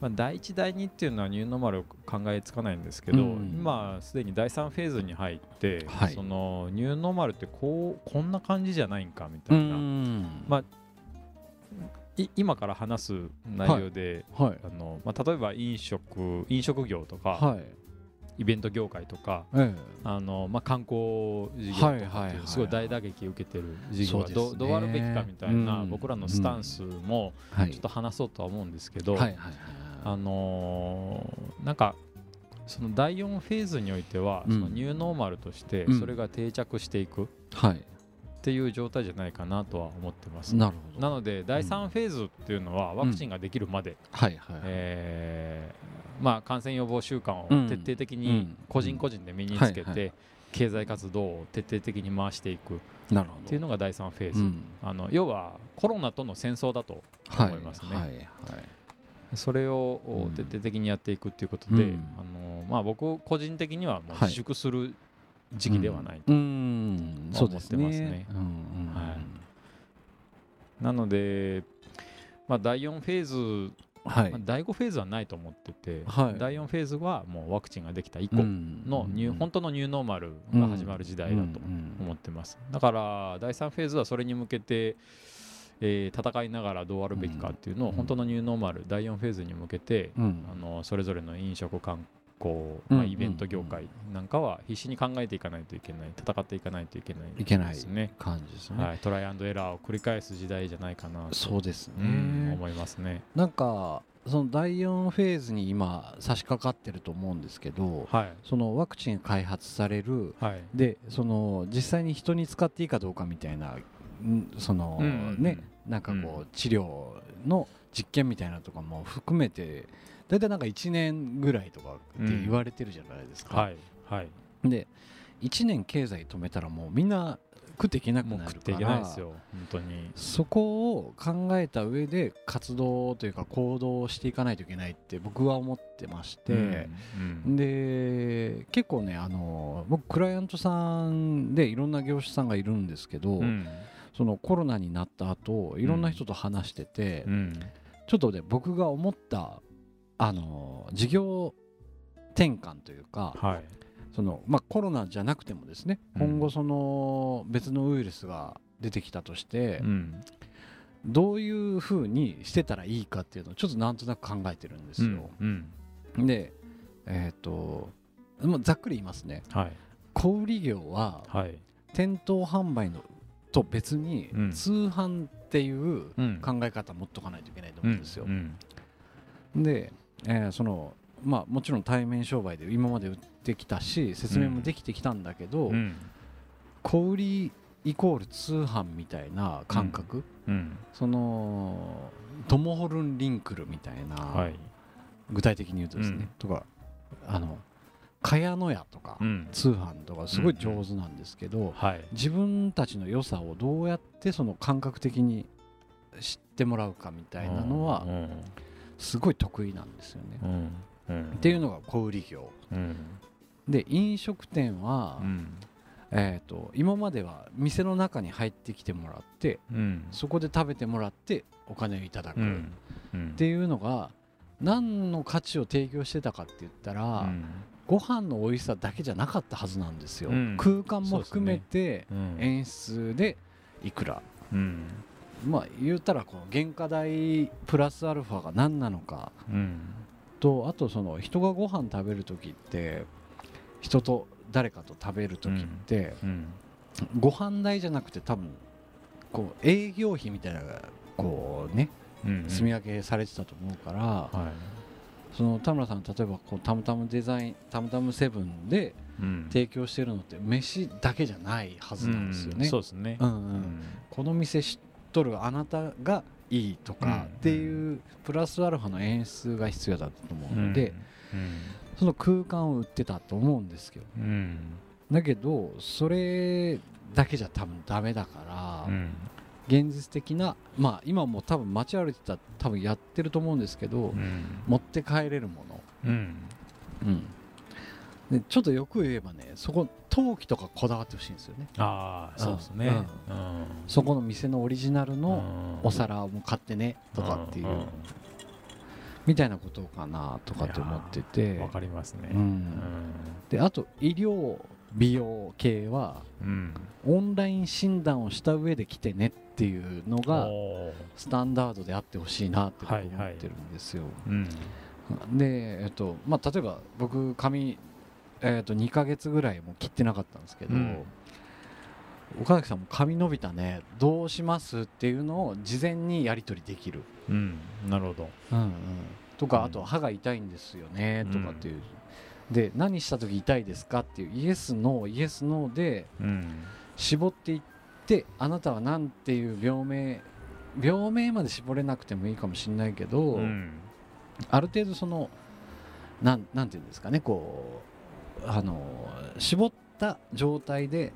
まあ、第1第2っていうのはニューノーマル考えつかないんですけど、うん、今すでに第3フェーズに入って、はい、そのニューノーマルってこうこんな感じじゃないんかみたいな、まあ今から話す内容で、はい。はい、あのまあ、例えば飲食飲食業とか、はい、イベント業界とか、ええ、あのまあ、観光事業とかってすごい大打撃を受けてる事業はど,、うどうあるべきかみたいな、僕らのスタンスもちょっと話そうとは思うんですけど、あのー、なんかその第4フェーズにおいては、そのニューノーマルとしてそれが定着していく、っていう状態じゃないかなとは思ってます。なるほど。なので第3フェーズっていうのはワクチンができるまで、はいはいえまあ、感染予防習慣を徹底的に個人個人で身につけて経済活動を徹底的に回していく。っていうのが第3フェーズ、うん、あの要はコロナとの戦争だと思いますね。はい。はい。はい。それを徹底的にやっていくっていうことで、うん、あのまあ、僕個人的にはもう自粛する時期ではないと思ってますね。なので、まあ、第4フェーズはい。まあ、第5フェーズはないと思ってて、はい、第4フェーズはもうワクチンができた以降のニュ、うん、本当のニューノーマルが始まる時代だと思ってます、だから第3フェーズはそれに向けて、えー、戦いながらどうあるべきかっていうのを本当のニューノーマル第4フェーズに向けて、あのそれぞれの飲食観こう、まあ、イベント業界なんかは必死に考えていかないといけない戦っていかないといけないいけないですね。感じですね、はい、トライアンドエラーを繰り返す時代じゃないかなそうですね、うん、思いますね。なんかその第4フェーズに今差し掛かってると思うんですけど、はい、そのワクチン開発される、はい、でその実際に人に使っていいかどうかみたいなその、うん、ねなんかこう治療の実験みたいなとかも含めて大体なんか1年ぐらいとかって言われてるじゃないですか。はいはい、で1年経済止めたらもうみんな食っていけなくなるからそこを考えた上で活動というか行動していかないといけないって僕は思ってまして、うんうん、で結構ねあの僕クライアントさんでいろんな業種さんがいるんですけど、うん、そのコロナになった後いろんな人と話してて、ちょっとね僕が思ったあの事業転換というか、はい、そのまあ、コロナじゃなくてもですね、うん、今後その別のウイルスが出てきたとして、うん、どういうふうにしてたらいいかっていうのをちょっとなんとなく考えてるんですよ。うんで、えっ、ー、とざっくり言いますね、はい、小売業は、はい、店頭販売のと別に通販っていう考え方持っとかないといけないと思うんですよ。で、えー、そのまあもちろん対面商売で今まで売ってきたし説明もできてきたんだけど、うん、小売りイコール通販みたいな感覚、うん。うん、そのトモホルンリンクルみたいな、はい、具体的に言うとですね、とかあの茅野屋とか、通販とかすごい上手なんですけど、はい、自分たちの良さをどうやってその感覚的に知ってもらうかみたいなのは、すごい得意なんですよね。うん、っていうのが小売業、うん、で飲食店は、うん、えーと、今までは店の中に入ってきてもらって、そこで食べてもらってお金をいただく、っていうのが何の価値を提供してたかって言ったら、うん、ご飯の美味しさだけじゃなかったはずなんですよ、空間も含めて演出でいくら、まあ言うたらこの原価代プラスアルファが何なのか、うん、とあとその人がご飯食べる時って人と誰かと食べる時って、うん、ご飯代じゃなくて多分こう営業費みたいなのがこうね、うん積み上げされてたと思うから、はい、その田村さん例えばこうタムタムデザインタムタムセブンで提供してるのって飯だけじゃないはずなんですよね。そうですね、うん。うん、この店知っとるあなたがいいとかっていうプラスアルファの演出が必要だと思うので、その空間を売ってたと思うんですけど、だけどそれだけじゃ多分ダメだから、現実的なまあ今も多分街歩いてたら多分やってると思うんですけど、持って帰れるもの、うん。でちょっとよく言えばねそこ陶器とかこだわってほしいんですよね。ああそうですね、うん。そこの店のオリジナルのお皿も買ってねとかっていう、みたいなことかなとかって思ってて。わかりますね、であと医療美容系は、オンライン診断をした上で来てねっていうのがスタンダードであってほしいなって思ってるんですよ、で、えっとまあ、例えば僕髪えー、と2か月ぐらいも切ってなかったんですけど、うん、岡崎さんも髪伸びたねどうしますっていうのを事前にやり取りできる、うん、なるほど、うんうん、とか、あと歯が痛いんですよねとかっていう、で何した時痛いですかっていうイエスノーイエスノーで絞っていってあなたは何ていう病名病名まで絞れなくてもいいかもしれないけど、ある程度そのなんなんていうんですかねこうあの絞った状態で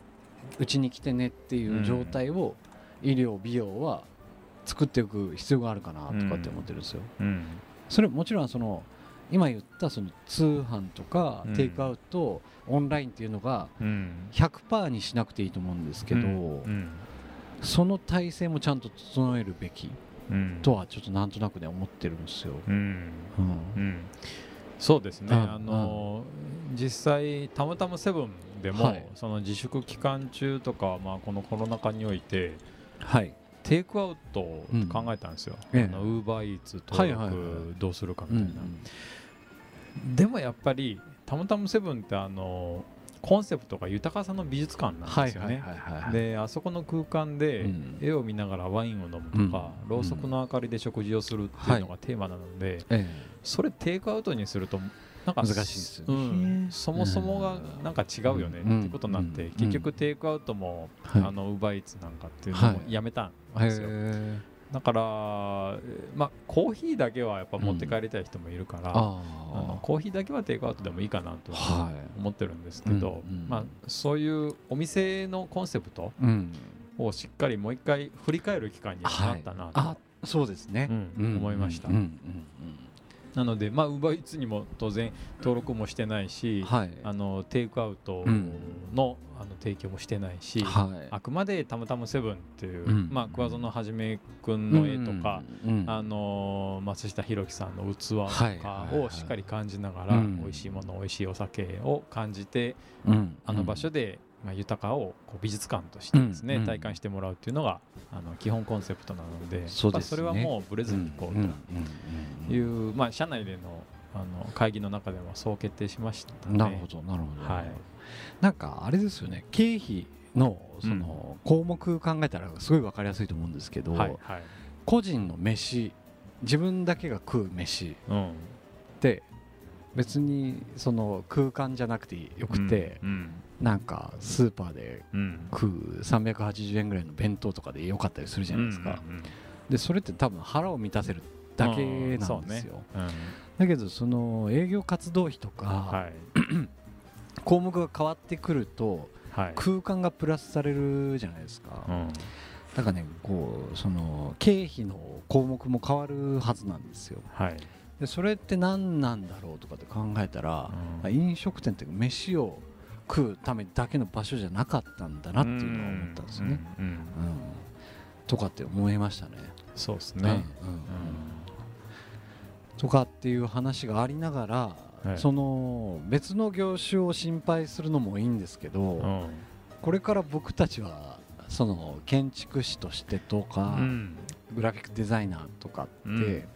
うちに来てねっていう状態を医療美容は作っていく必要があるかなとかって思ってるんですよ。それもちろんその今言ったその通販とかテイクアウト、オンラインっていうのが100%にしなくていいと思うんですけど、その体制もちゃんと整えるべきとはちょっとなんとなくね思ってるんですよ。うんそうですね、あの実際たまたまセブンでも、はい、その自粛期間中とか、まあ、このコロナ禍において、はい、テイクアウトを考えたんですよ、ウーバーイーツ登録どうするかみたいな、でもやっぱりたまたまセブンってあのコンセプトが豊かさの美術館なんですよね。であそこの空間で絵を見ながらワインを飲むとか、うん、ろうそくの明かりで食事をするっていうのがテーマなので、はい、それテイクアウトにするとなんか難しいですうん、そもそもがなんか違うよねっていうことになって、結局テイクアウトも、あのウーバーイーツなんかっていうのもやめたんですよ。だから、まあ、コーヒーだけはやっぱ持って帰りたい人もいるから、うん、あのコーヒーだけはテイクアウトでもいいかなと思ってるんですけど、はいまあ、そういうお店のコンセプトをしっかりもう一回振り返る機会になったなと、はい、そうですね、うん、思いました。なので、まあ、ウーバーイーツにも当然登録もしてないし、はい、あのテイクアウトの,、あの提供もしてないし、はい、あくまでたまたまセブンっていう、うん、まあ、桑園はじめ君の絵とか、うん、あの松下弘樹さんの器とかをしっかり感じながら、はい、美味しいもの美味しいお酒を感じて、あの場所でまあ、豊かをこう美術館としてですね、うん、体感してもらうっていうのがあの基本コンセプトなのでそ、ね、それはもうぶれずにいこうという、まあ、社内でのあの会議の中でもそう決定しました、ね、なるほどなるほど、はい、なんかあれですよね。経費のその項目考えたらすごい分かりやすいと思うんですけど、はいはい、個人の飯自分だけが食う飯って別にその空間じゃなくてよくて、うんうん、なんかスーパーで食う380円ぐらいの弁当とかでよかったりするじゃないですか、でそれって多分腹を満たせるだけなんですよ、ね。うん、だけどその営業活動費とか、はい、[CLEARS THROAT] 項目が変わってくると、はい、空間がプラスされるじゃないですか、うん、だからねこうその経費の項目も変わるはずなんですよ、はい、でそれって何なんだろうとかって考えたら、うん、飲食店って飯を食うためだけの場所じゃなかったんだなっていうのは思ったんですよね。うん、うん、とかって思いましたね。そうですね、とかっていう話がありながら、はい、その別の業種を心配するのもいいんですけど、これから僕たちはその建築士としてとか、グラフィックデザイナーとかって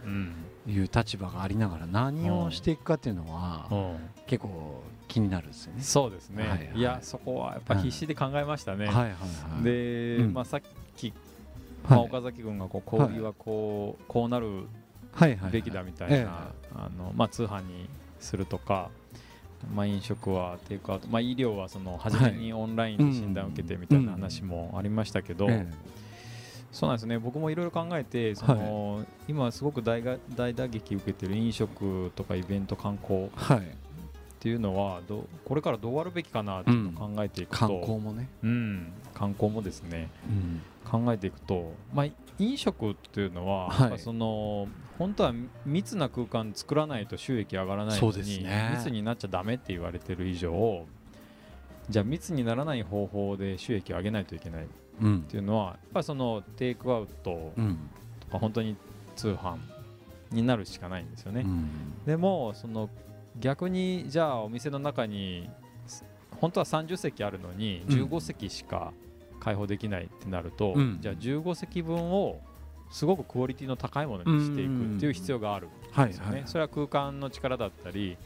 いう立場がありながら何をしていくかっていうのは結構気になるんですよね。そうですね。はいはい、いやそこはやっぱ必死で考えましたね。はい。はいはい、で、うん、まあさっき、まあ、岡崎君がこう小売はこう、こうなるべきだみたいな、あのまあ通販にするとか。まあ、飲食はテイクアウト、まあ、医療はその初めにオンラインで診断を受けてみたいな話もありましたけど、そうなんですね。僕もいろいろ考えてその、はい、今すごく大が大打撃受けてる飲食とかイベント観光、はい、っていうのはどこれからどうあるべきかなっていうのを考えていくと、うん、観光もね、うん、観光もですね、うん、考えていくと、まあ、飲食っていうのは、はい、その本当は密な空間作らないと収益上がらないのに、ね、密になっちゃだめって言われてる以上じゃあ密にならない方法で収益を上げないといけないっていうのは、やっぱりそのテイクアウトとか本当に通販になるしかないんですよね。でもその逆にじゃあお店の中に本当は30席あるのに15席しか開放できないってなると、じゃあ15席分をすごくクオリティの高いものにしていくっていう必要があるんですよね。それは空間の力だったり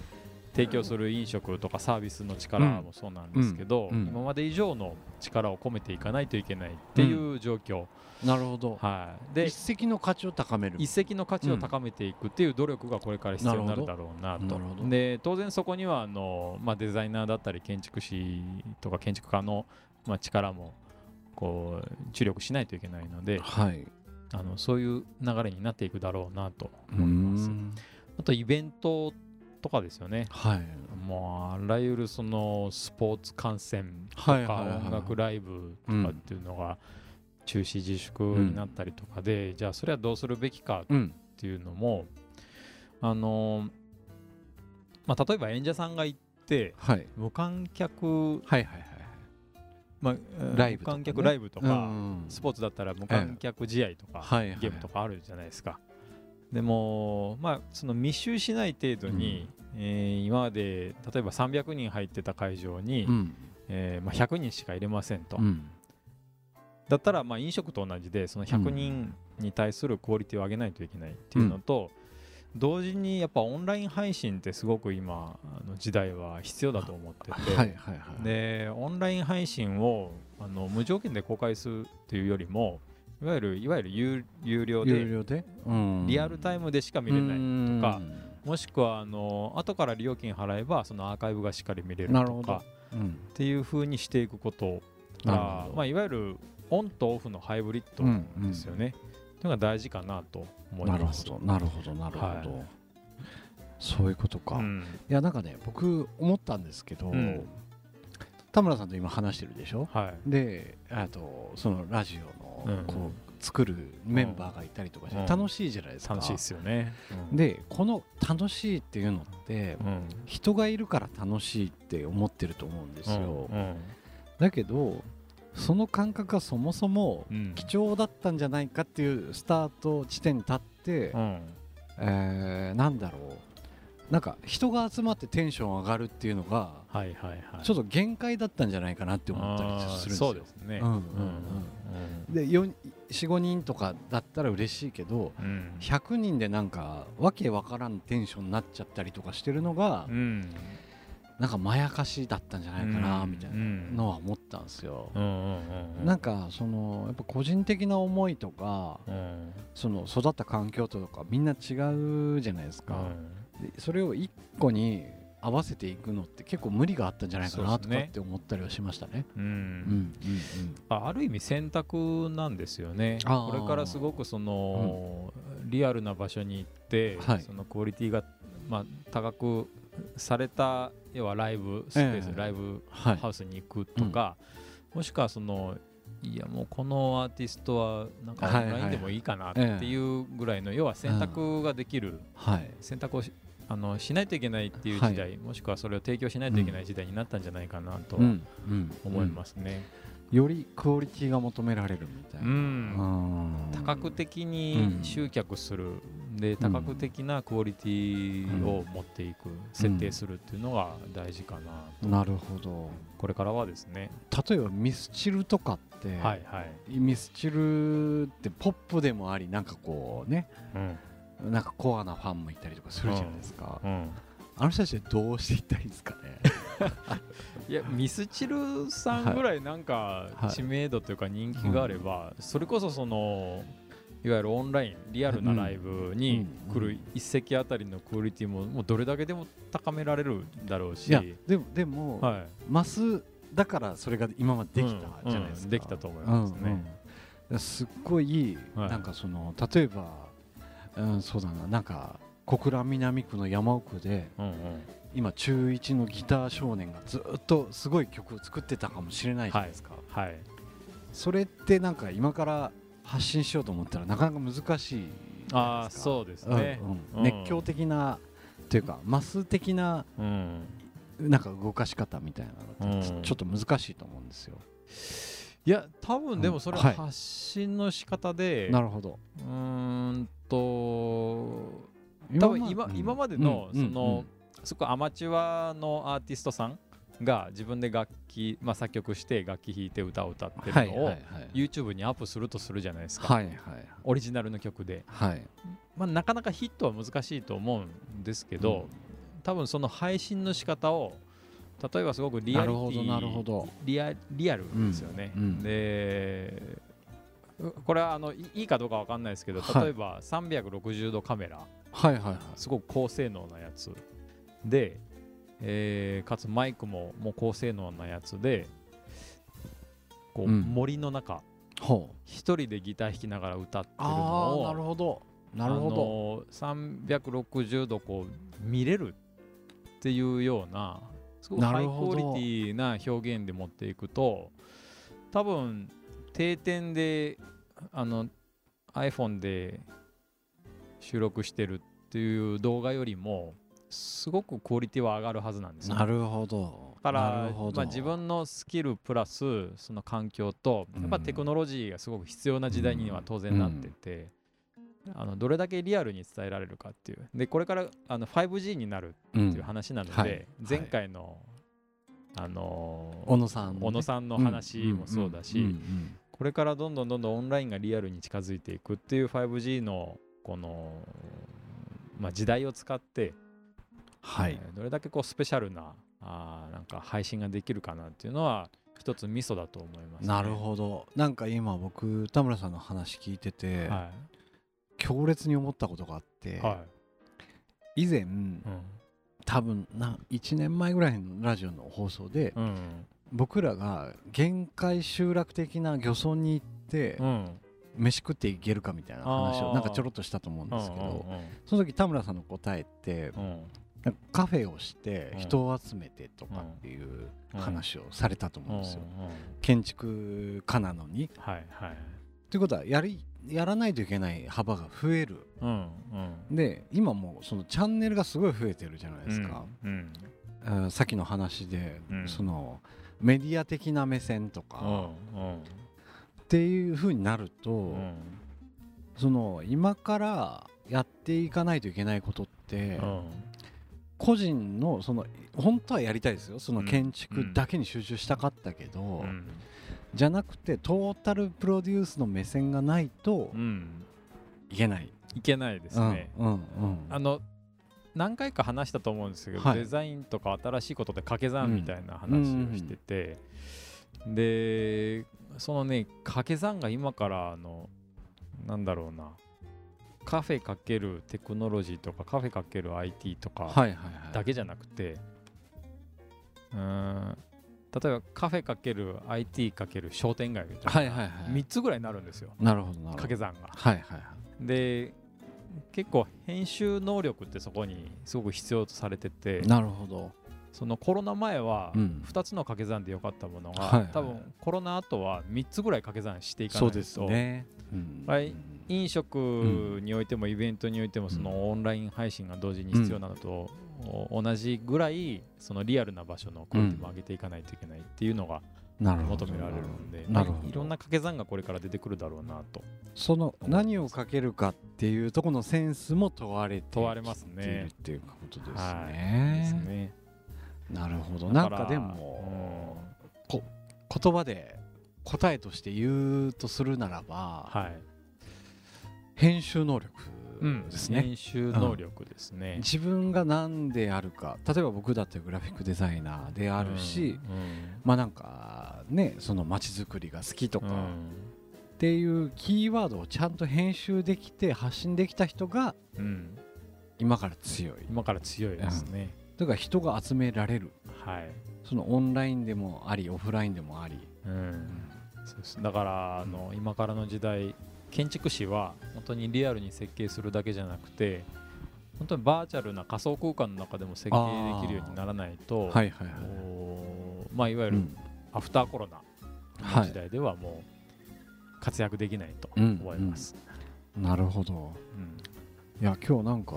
提供する飲食とかサービスの力もそうなんですけど、うん。うん、今まで以上の力を込めていかないといけないっていう状況、なるほど、はい、で一石の価値を高める。一石の価値を高めていくっていう努力がこれから必要になるだろうなと。で当然そこにはあの、まあ、デザイナーだったり建築士とか建築家の、まあ、力もこう注力しないといけないので、はい、あのそういう流れになっていくだろうなと思います。あとイベントとかですよね、はい、もうあらゆるそのスポーツ観戦とか音楽ライブとかっていうのが中止自粛になったりとかで、じゃあそれはどうするべきかっていうのも、あのまあ、例えば演者さんが行って、無観客、はいはいはいまあ、ライブ、無観客ライブとか、スポーツだったら無観客試合とか、ゲームとかあるじゃないですか。でも、まあ、その密集しない程度に、うん、えー、今まで例えば300人入ってた会場に、うん、えー、まあ、100人しか入れませんと、うん、だったらまあ飲食と同じでその100人に対するクオリティを上げないといけないっていうのと、同時にやっぱオンライン配信ってすごく今の時代は必要だと思ってて、はいはいはい、でオンライン配信をあの無条件で公開するっていうよりもいわゆるいわゆる有有料で有料で、うん、リアルタイムでしか見れないとかもしくはあの後から料金払えばそのアーカイブがしっかり見れるとか、うん、っていうふうにしていくことが、まあ、いわゆるオンとオフのハイブリッドですよね。というのが大事かなと思います。なるほど。なるほど。なるほど、はい、そういうことか、うん、いやなんかね僕思ったんですけど、うん、田村さんと今話してるでしょ、はい、であとそのラジオのこう作るメンバーがいたりとかして楽しいじゃないですか、楽しいですよね、でこの楽しいっていうのって、人がいるから楽しいって思ってると思うんですよ、だけどその感覚がそもそも貴重だったんじゃないかっていうスタート地点に立って、うん、えー、なんだろう。なんか人が集まってテンション上がるっていうのが、はいはいはい、ちょっと限界だったんじゃないかなって思ったりするんですよ。そうですね、うんうんうん、で45人とかだったら嬉しいけど、うん、100人でなんかわけわからんテンションになっちゃったりとかしてるのが、うん、なんかまやかしだったんじゃないかなみたいなのは思ったんですよ。なんかそのやっぱ個人的な思いとか、うん、その育った環境とかみんな違うじゃないですか。それを一個に合わせていくのって結構無理があったんじゃないかなとかって思ったりはしましたね。うん。うんある意味選択なんですよね。これからすごくその、うん、リアルな場所に行って、はい、そのクオリティがまあ高くされた要はライブスペース、えー、ライブハウスに行くとか、はい、もしくはそのいやもうこのアーティストはなんかオンラインでもいいかなっていうぐらいの要は選択ができる、選択をあのしないといけないっていう時代、もしくはそれを提供しないといけない時代になったんじゃないかなと思いますね。よりクオリティが求められるみたいな、うん、多角的に集客する、で多角的なクオリティを持っていく、設定するっていうのが大事かななるほど。これからはですね。例えばミスチルとかって、はいはい、ミスチルってポップでもありなんかこうね、うん、なんかコアなファンもいたりとかするじゃないですか、うん。うん。あの人たちでどうしていったらいいんですかね [LAUGHS] いやミスチルさんぐらいなんか知名度というか人気があれば、それこそそのいわゆるオンラインリアルなライブに来る一席あたりのクオリティももうどれだけでも高められるだろうし。でもでも、はい、マスだからそれが今までできたじゃないですか、うんうん、できたと思いますね、うんうん、すっごい、はい、なんかその例えば、うん、そうだななんか小倉南区の山奥で、うんうん、今中1のギター少年がずっとすごい曲を作ってたかもしれないじゃないですか、はい、はい、それってなんか今から発信しようと思ったらなかなか難しいあそうですね、うんうん、熱狂的なというかマス的な、うん、なんか動かし方みたいなのってちょっと難しいと思うんですよ。いや多分でもそれは発信の仕方で、なるほど。うんと多分今,、今までのその、すごくアマチュアのアーティストさんが自分で楽器、まあ、作曲して楽器弾いて歌を歌ってるのを YouTube にアップするとするじゃないですか、はいはい、オリジナルの曲で、はい。まあ、なかなかヒットは難しいと思うんですけど、うん、多分その配信の仕方を例えばすごくリアリティリアリアルですよね、うんうん、でこれはあのいいかどうか分かんないですけど例えば360度カメラ、はいはいはい、すごく高性能なやつでえー、かつマイクももう高性能なやつでこう、森の中一人でギター弾きながら歌ってるのをなるほど。なるほど。360度こう見れるっていうようなすごくハイクオリティな表現で持っていくと多分定点であの iPhone で収録してるっていう動画よりもすごくクオリティは上がるはずなんですなるほど。だからまあ、自分のスキルプラスその環境とやっぱテクノロジーがすごく必要な時代には当然なってて、あのどれだけリアルに伝えられるかっていう。でこれからあの 5G になるっていう話なので、うん。はい、前回の、あのー、小野さん、小野さんの話もそうだし、これからどんどんどんどんオンラインがリアルに近づいていくっていう 5G のこの、まあ、時代を使ってはい、どれだけこうスペシャルなあなんか配信ができるかなっていうのは一つミソだと思います、ね、なるほど。なんか今僕田村さんの話聞いてて、はい、強烈に思ったことがあって、はい、以前、うん、多分な1年前ぐらいのラジオの放送で、うん、僕らが限界集落的な漁村に行って、うん。飯食っていけるかみたいな話をなんかちょろっとしたと思うんですけどその時田村さんの答えって、カフェをして人を集めてとかっていう話をされたと思うんですよ。建築家なのに。はいはい、ということはやりやらないといけない幅が増える。うんうん、で今もそのチャンネルがすごい増えてるじゃないですか。うんうん、さっきの話で、うん、そのメディア的な目線とか、っていうふうになると、その今からやっていかないといけないことって、個人のその本当はやりたいですよ。その建築だけに集中したかったけど、うん、じゃなくてトータルプロデュースの目線がないといけない、いけないですね、うんうん、あの何回か話したと思うんですけど、はい、デザインとか新しいことで掛け算みたいな話をしてて、でそのね掛け算が今からあのなんだろうなカフェかけるテクノロジーとかカフェかける IT とかだけじゃなくて、うん例えばカフェかける IT かける商店街みたいな、はい3つぐらいになるんですよ。なるほど掛け算が。はいはいはい、で結構編集能力ってそこにすごく必要とされててなるほど。そのコロナ前は2つの掛け算でよかったものが、うん、多分コロナ後は3つぐらい掛け算していかないと。そうですね、うん、飲食においてもイベントにおいてもそのオンライン配信が同時に必要なのと同じぐらいそのリアルな場所のクオリティも上げていかないといけないっていうのが求められるので、まあ、いろんな掛け算がこれから出てくるだろうなと。その何をかけるかっていうところのセンスも問われて問われますねっていうことですね。はい、ですね。なるほど。なんかでも、うん、こ言葉で答えとして言うとするならば、はい、編集能力ですね、うん、編集能力ですね、うん、自分が何であるか。例えば僕だってグラフィックデザイナーであるし、うん、まあなんかねその街づくりが好きとか、っていうキーワードをちゃんと編集できて発信できた人が、今から強い。今から強いですね、だから人が集められる、はい、そのオンラインでもありオフラインでもあり、うん。そうです。だからあの、今からの時代建築士は本当にリアルに設計するだけじゃなくて本当にバーチャルな仮想空間の中でも設計できるようにならないと、はいはいはい。まあ、いわゆるアフターコロナの時代ではもう活躍できないと思います。うん。うん、なるほど、うん、いや今日なんか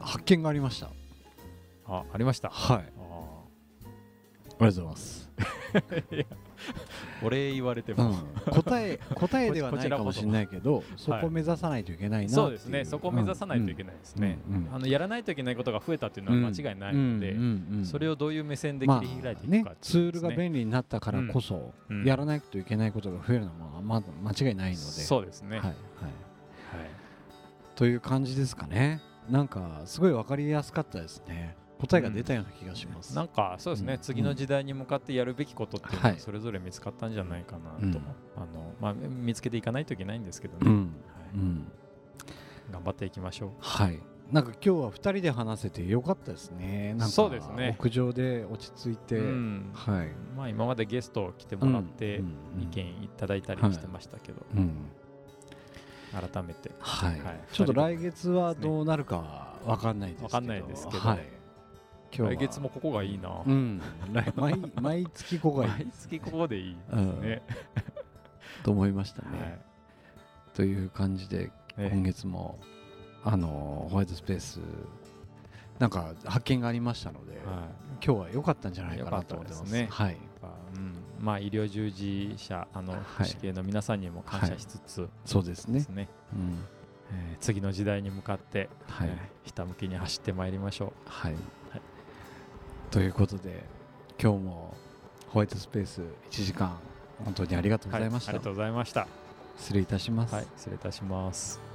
発見がありました。あありました。はい。ありがとうございます [LAUGHS] [LAUGHS] お礼言われても、うん、答え答えではないかもしれないけどそ。こを目指さないといけないなそうですね。そこを目指さないといけないですね、あのやらないといけないことが増えたっていうのは間違いないので、それをどういう目線で切り開いていくか、ねね、ツールが便利になったからこそ、やらないといけないことが増えるのはま間違いないので。そうですね。はい、はい。はい、という感じですかね。なんかすごい分かりやすかったですね答えが出たような気がします、うん、なんかそうですね、うん、次の時代に向かってやるべきことっていうのはそれぞれ見つかったんじゃないかなと、あのまあ、見つけていかないといけないんですけどね、はい。頑張っていきましょう。はい。なんか今日は2人で話せてよかったですね。なんか屋上で落ち着いて、はい。まあ今までゲスト来てもらって意見いただいたりしてましたけど、改めて、はい。ちょっと来月はどうなるかわかんないですけど、わかんないですけど、はい。来月もここがいいな、うん、毎毎月ここがいい。毎月ここでいいですね、うん、と思いましたね、はい、という感じで今月も、あのホワイトスペースなんか発見がありましたので、はい、今日は良かったんじゃないかなと思ってます。ね。はい、うん、まあ医療従事者あの福祉系の皆さんにも感謝しつつ、はい、そうですね。ね。うん。えー、次の時代に向かって、はい、えー、ひたむきに走ってまいりましょう。はい。はいということで今日もホワイトスペース1時間本当にありがとうございました、はい、ありがとうございました。失礼いたします。はい失礼いたします